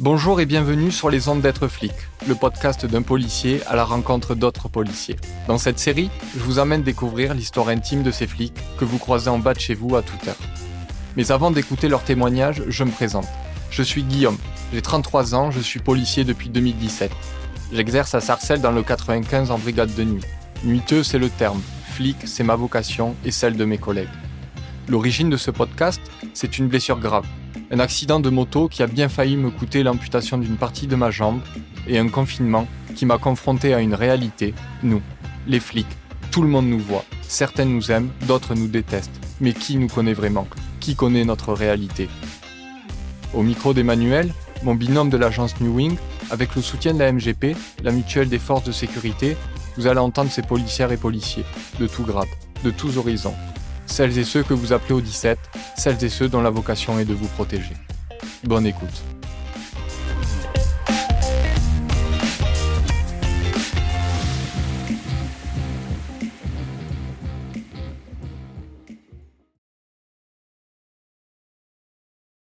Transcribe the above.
Bonjour et bienvenue sur les ondes d'être flic, le podcast d'un policier à la rencontre d'autres policiers. Dans cette série, je vous amène découvrir l'histoire intime de ces flics que vous croisez en bas de chez vous à toute heure. Mais avant d'écouter leurs témoignages, je me présente. Je suis Guillaume, j'ai 33 ans, je suis policier depuis 2017. J'exerce à Sarcelles dans le 95 en brigade de nuit. Nuiteux, c'est le terme. Flic, c'est ma vocation et celle de mes collègues. L'origine de ce podcast, c'est une blessure grave. Un accident de moto qui a bien failli me coûter l'amputation d'une partie de ma jambe et un confinement qui m'a confronté à une réalité, nous, les flics. Tout le monde nous voit. Certains nous aiment, d'autres nous détestent. Mais qui nous connaît vraiment? Qui connaît notre réalité? Au micro d'Emmanuel, mon binôme de l'agence New Wing, avec le soutien de la MGP, la mutuelle des forces de sécurité, vous allez entendre ces policières et policiers, de tout grade, de tous horizons, celles et ceux que vous appelez au 17, celles et ceux dont la vocation est de vous protéger. Bonne écoute.